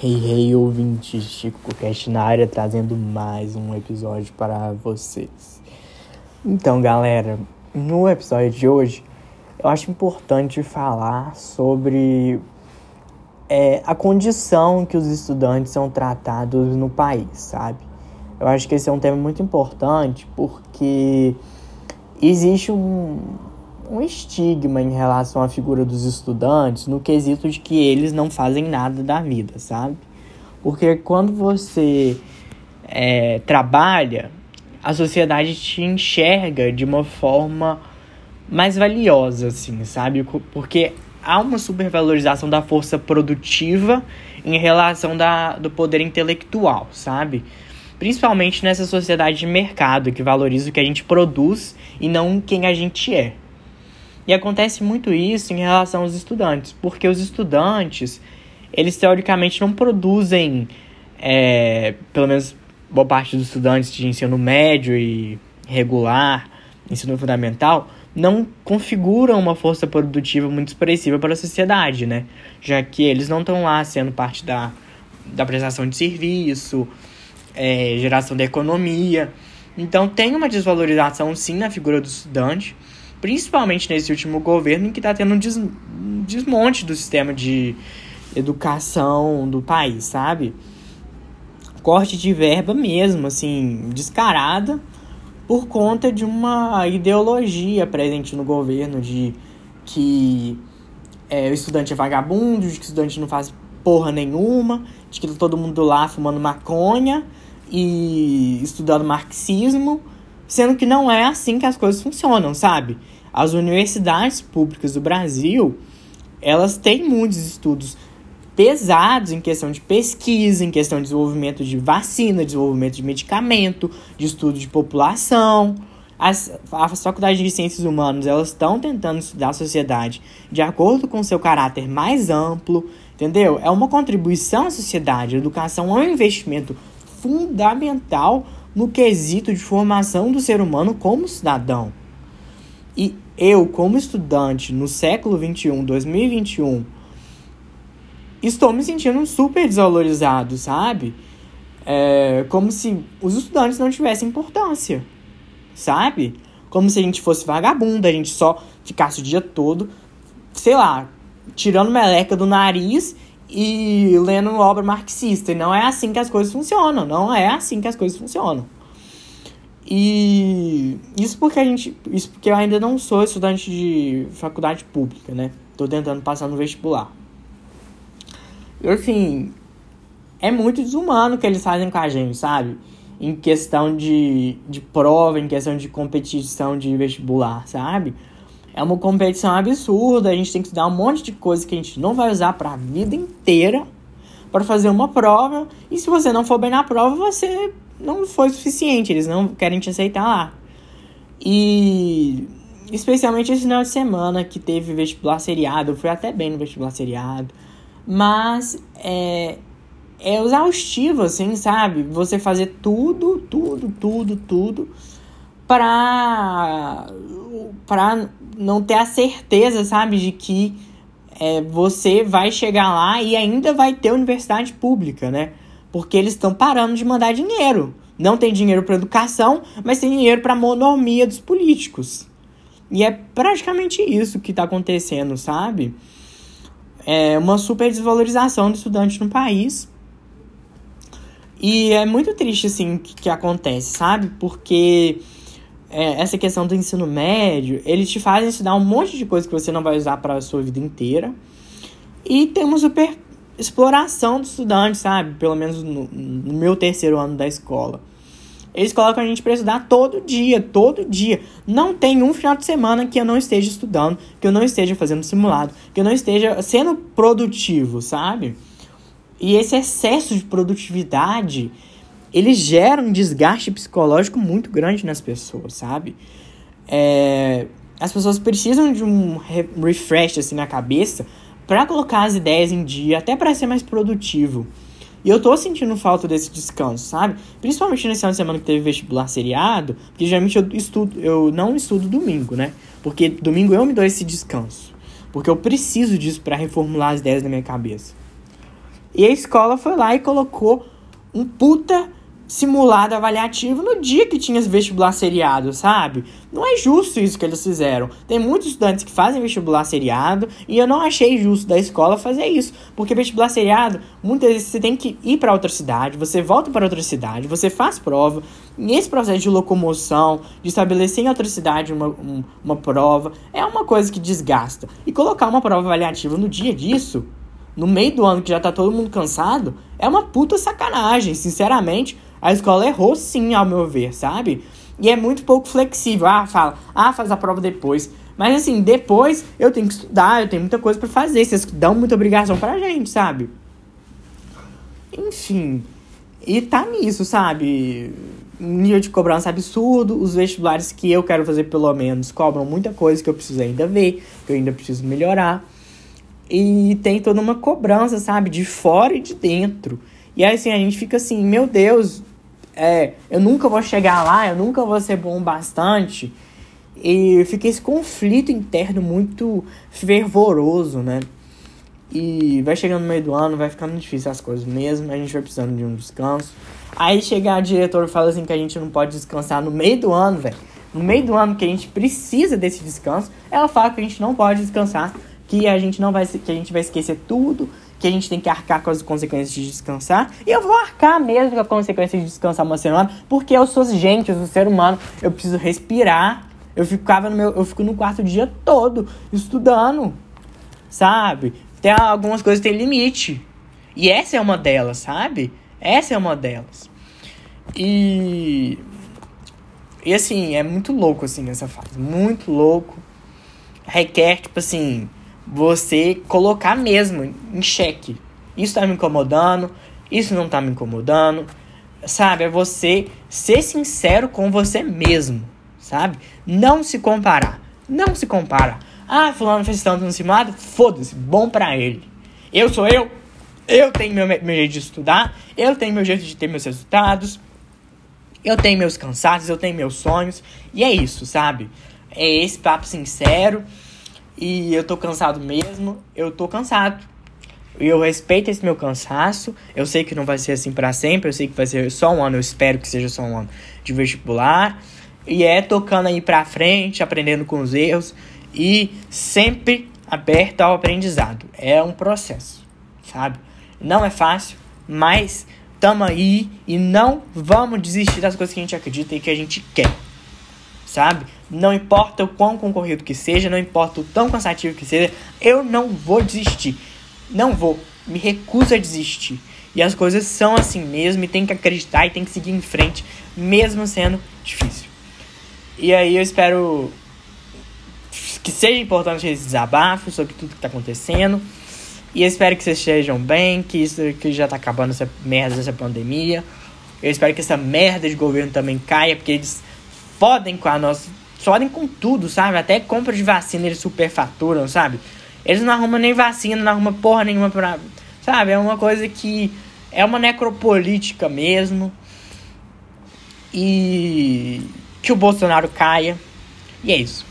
Hey, hey, ouvintes, Chico Cast na área, trazendo mais um episódio para vocês. Então, galera, no episódio de hoje, eu acho importante falar sobre é, a condição que os estudantes são tratados no país, sabe? Eu acho que esse é um tema muito importante porque existe um, um estigma em relação à figura dos estudantes no quesito de que eles não fazem nada da vida, sabe? Porque quando você é, trabalha, a sociedade te enxerga de uma forma mais valiosa, assim, sabe? Porque há uma supervalorização da força produtiva em relação da, do poder intelectual, sabe? Principalmente nessa sociedade de mercado que valoriza o que a gente produz e não quem a gente é. E acontece muito isso em relação aos estudantes, porque os estudantes, eles teoricamente não produzem, é, pelo menos boa parte dos estudantes de ensino médio e regular, ensino fundamental, não configuram uma força produtiva muito expressiva para a sociedade, né? Já que eles não estão lá sendo parte da, da prestação de serviço, é, geração da economia. Então tem uma desvalorização sim na figura do estudante, principalmente nesse último governo, em que está tendo um, des um desmonte do sistema de educação do país, sabe? Corte de verba mesmo, assim, descarada, por conta de uma ideologia presente no governo de que é, o estudante é vagabundo, de que o estudante não faz porra nenhuma, de que tá todo mundo lá fumando maconha e estudando marxismo Sendo que não é assim que as coisas funcionam, sabe? As universidades públicas do Brasil, elas têm muitos estudos pesados em questão de pesquisa, em questão de desenvolvimento de vacina, desenvolvimento de medicamento, de estudo de população. As, faculdades de ciências humanas elas estão tentando estudar a sociedade de acordo com seu caráter mais amplo, entendeu? É uma contribuição à sociedade. A educação é um investimento fundamental no quesito de formação do ser humano como cidadão. E eu, como estudante no século 21, 2021, estou me sentindo super desvalorizado, sabe? É, como se os estudantes não tivessem importância, sabe? Como se a gente fosse vagabundo, a gente só ficasse o dia todo, sei lá, tirando meleca do nariz e lendo obra marxista. E não é assim que as coisas funcionam. Não é assim que as coisas funcionam. E isso porque a gente. Isso porque eu ainda não sou estudante de faculdade pública, né? Tô tentando passar no vestibular. E assim, é muito desumano o que eles fazem com a gente, sabe? Em questão de, de prova, em questão de competição de vestibular, sabe? É uma competição absurda, a gente tem que estudar um monte de coisa que a gente não vai usar para a vida inteira para fazer uma prova. E se você não for bem na prova, você não foi suficiente, eles não querem te aceitar lá. E especialmente esse final de semana que teve vestibular seriado, eu fui até bem no vestibular seriado. Mas é, é exaustivo, assim, sabe? Você fazer tudo, tudo, tudo, tudo pra, pra não ter a certeza, sabe, de que é, você vai chegar lá e ainda vai ter universidade pública, né? Porque eles estão parando de mandar dinheiro. Não tem dinheiro para educação, mas tem dinheiro para monomia dos políticos. E é praticamente isso que está acontecendo, sabe? É uma super desvalorização do estudante no país. E é muito triste, assim, que, que acontece, sabe? Porque é, essa questão do ensino médio, eles te fazem estudar um monte de coisa que você não vai usar para a sua vida inteira. E tem uma super exploração do estudante, sabe? Pelo menos no, no meu terceiro ano da escola. Eles colocam a gente para estudar todo dia, todo dia. Não tem um final de semana que eu não esteja estudando, que eu não esteja fazendo simulado, que eu não esteja sendo produtivo, sabe? E esse excesso de produtividade ele gera um desgaste psicológico muito grande nas pessoas, sabe? É, as pessoas precisam de um refresh assim na cabeça para colocar as ideias em dia, até para ser mais produtivo. E eu tô sentindo falta desse descanso, sabe? Principalmente nesse ano de semana que teve vestibular seriado, porque geralmente eu estudo, eu não estudo domingo, né? Porque domingo eu me dou esse descanso. Porque eu preciso disso para reformular as ideias da minha cabeça. E a escola foi lá e colocou um puta simulado avaliativo no dia que tinha vestibular seriado, sabe? Não é justo isso que eles fizeram. Tem muitos estudantes que fazem vestibular seriado e eu não achei justo da escola fazer isso, porque vestibular seriado, muitas vezes você tem que ir para outra cidade, você volta para outra cidade, você faz prova, esse processo de locomoção, de estabelecer em outra cidade uma, um, uma prova, é uma coisa que desgasta. E colocar uma prova avaliativa no dia disso, no meio do ano que já tá todo mundo cansado, é uma puta sacanagem, sinceramente a escola errou sim, ao meu ver, sabe? E é muito pouco flexível. Ah, fala, ah, faz a prova depois. Mas assim, depois eu tenho que estudar, eu tenho muita coisa para fazer. Vocês dão muita obrigação pra gente, sabe? Enfim. E tá nisso, sabe? Nível de cobrança absurdo. Os vestibulares que eu quero fazer, pelo menos, cobram muita coisa que eu preciso ainda ver, que eu ainda preciso melhorar. E tem toda uma cobrança, sabe? De fora e de dentro. E aí, assim, a gente fica assim, meu Deus, é, eu nunca vou chegar lá, eu nunca vou ser bom bastante. E fica esse conflito interno muito fervoroso, né? E vai chegando no meio do ano, vai ficando difícil as coisas mesmo, a gente vai precisando de um descanso. Aí chega a diretora e fala assim que a gente não pode descansar no meio do ano, velho. No meio do ano que a gente precisa desse descanso, ela fala que a gente não pode descansar, que a gente não vai que a gente vai esquecer tudo, que a gente tem que arcar com as consequências de descansar. E eu vou arcar mesmo com a consequência de descansar uma semana, porque eu sou gente, eu sou ser humano, eu preciso respirar. Eu ficava no meu, eu fico no quarto o dia todo estudando, sabe? Tem algumas coisas que tem limite. E essa é uma delas, sabe? Essa é uma delas. E e assim, é muito louco assim essa fase, muito louco. Requer tipo assim, você colocar mesmo em xeque. Isso tá me incomodando, isso não tá me incomodando. Sabe? É você ser sincero com você mesmo, sabe? Não se comparar. Não se compara. Ah, fulano fez tanto no simulado, foda-se, bom pra ele. Eu sou eu, eu tenho meu, meu jeito de estudar, eu tenho meu jeito de ter meus resultados, eu tenho meus cansaços, eu tenho meus sonhos, e é isso, sabe? É esse papo sincero e eu tô cansado mesmo, eu tô cansado. E eu respeito esse meu cansaço. Eu sei que não vai ser assim para sempre, eu sei que vai ser só um ano, eu espero que seja só um ano de vestibular. E é tocando aí pra frente, aprendendo com os erros e sempre aberto ao aprendizado. É um processo, sabe? Não é fácil, mas tamo aí e não vamos desistir das coisas que a gente acredita e que a gente quer sabe? Não importa o quão concorrido que seja, não importa o tão cansativo que seja, eu não vou desistir. Não vou. Me recuso a desistir. E as coisas são assim mesmo, e tem que acreditar e tem que seguir em frente, mesmo sendo difícil. E aí eu espero que seja importante esse desabafo sobre tudo que está acontecendo. E espero que vocês estejam bem, que isso que já está acabando essa merda dessa pandemia. Eu espero que essa merda de governo também caia, porque eles fodem com a nossa. Fodem com tudo, sabe? Até compra de vacina eles superfaturam, sabe? Eles não arrumam nem vacina, não arrumam porra nenhuma pra. Sabe? É uma coisa que. É uma necropolítica mesmo. E. Que o Bolsonaro caia. E é isso.